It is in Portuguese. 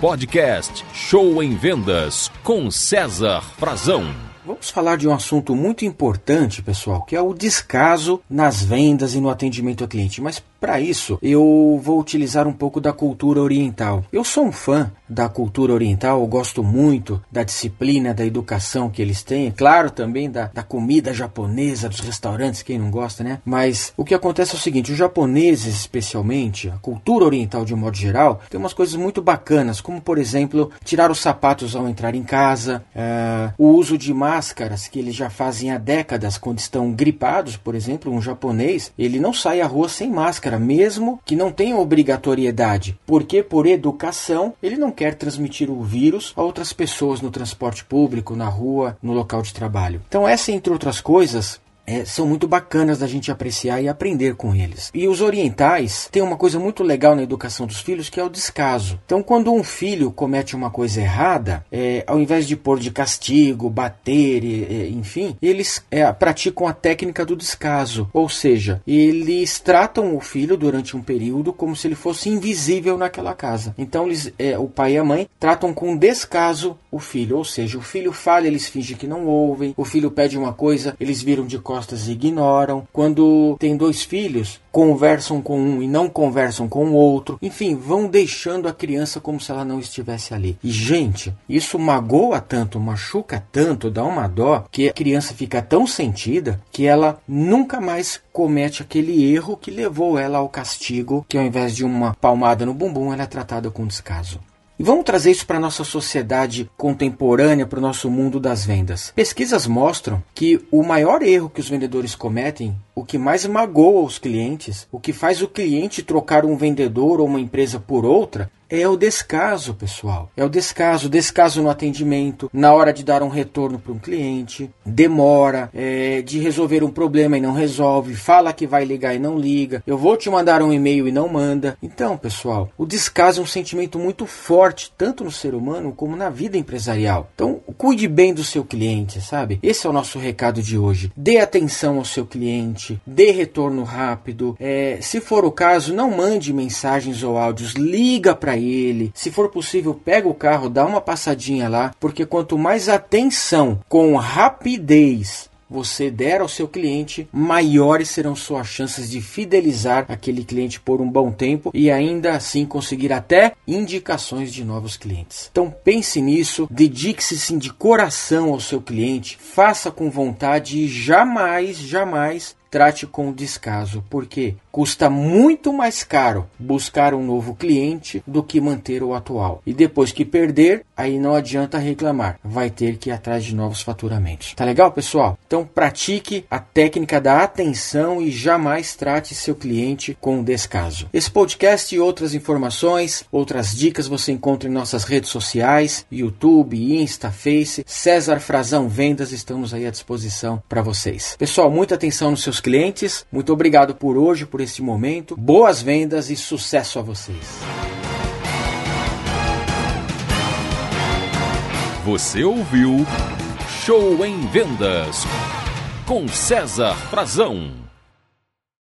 Podcast Show em Vendas com César Frazão. Vamos falar de um assunto muito importante, pessoal, que é o descaso nas vendas e no atendimento ao cliente. Mas para isso, eu vou utilizar um pouco da cultura oriental. Eu sou um fã da cultura oriental, eu gosto muito da disciplina, da educação que eles têm, claro também da, da comida japonesa, dos restaurantes, quem não gosta, né? Mas o que acontece é o seguinte: os japoneses, especialmente, a cultura oriental de um modo geral, tem umas coisas muito bacanas, como por exemplo, tirar os sapatos ao entrar em casa, uh, o uso de máscaras que eles já fazem há décadas quando estão gripados, por exemplo, um japonês, ele não sai à rua sem máscara máscara, mesmo que não tenha obrigatoriedade, porque por educação ele não quer transmitir o vírus a outras pessoas no transporte público, na rua, no local de trabalho. Então, essa, entre outras coisas, é, são muito bacanas da gente apreciar e aprender com eles. E os orientais têm uma coisa muito legal na educação dos filhos que é o descaso. Então, quando um filho comete uma coisa errada, é, ao invés de pôr de castigo, bater, enfim, eles é, praticam a técnica do descaso. Ou seja, eles tratam o filho durante um período como se ele fosse invisível naquela casa. Então, eles, é, o pai e a mãe tratam com descaso o filho. Ou seja, o filho falha, eles fingem que não ouvem. O filho pede uma coisa, eles viram de costas costas ignoram. Quando tem dois filhos, conversam com um e não conversam com o outro. Enfim, vão deixando a criança como se ela não estivesse ali. E, gente, isso magoa tanto, machuca tanto, dá uma dó, que a criança fica tão sentida que ela nunca mais comete aquele erro que levou ela ao castigo, que ao invés de uma palmada no bumbum, ela é tratada com descaso. E vamos trazer isso para a nossa sociedade contemporânea, para o nosso mundo das vendas. Pesquisas mostram que o maior erro que os vendedores cometem, o que mais magoa os clientes, o que faz o cliente trocar um vendedor ou uma empresa por outra, é o descaso, pessoal. É o descaso, descaso no atendimento, na hora de dar um retorno para um cliente, demora, é, de resolver um problema e não resolve, fala que vai ligar e não liga, eu vou te mandar um e-mail e não manda. Então, pessoal, o descaso é um sentimento muito forte, tanto no ser humano como na vida empresarial. Então, cuide bem do seu cliente, sabe? Esse é o nosso recado de hoje. Dê atenção ao seu cliente, dê retorno rápido. É, se for o caso, não mande mensagens ou áudios, liga para ele. Se for possível, pega o carro, dá uma passadinha lá, porque quanto mais atenção com rapidez você der ao seu cliente, maiores serão suas chances de fidelizar aquele cliente por um bom tempo e ainda assim conseguir até indicações de novos clientes. Então pense nisso, dedique-se sim de coração ao seu cliente, faça com vontade e jamais, jamais trate com descaso, porque custa muito mais caro buscar um novo cliente do que manter o atual. E depois que perder, aí não adianta reclamar, vai ter que ir atrás de novos faturamentos. Tá legal, pessoal? Então pratique a técnica da atenção e jamais trate seu cliente com descaso. Esse podcast e outras informações, outras dicas você encontra em nossas redes sociais, YouTube, Insta, Face, César Frazão Vendas, estamos aí à disposição para vocês. Pessoal, muita atenção nos seus clientes. Muito obrigado por hoje, por esse momento. Boas vendas e sucesso a vocês. Você ouviu Show em Vendas com César Frazão.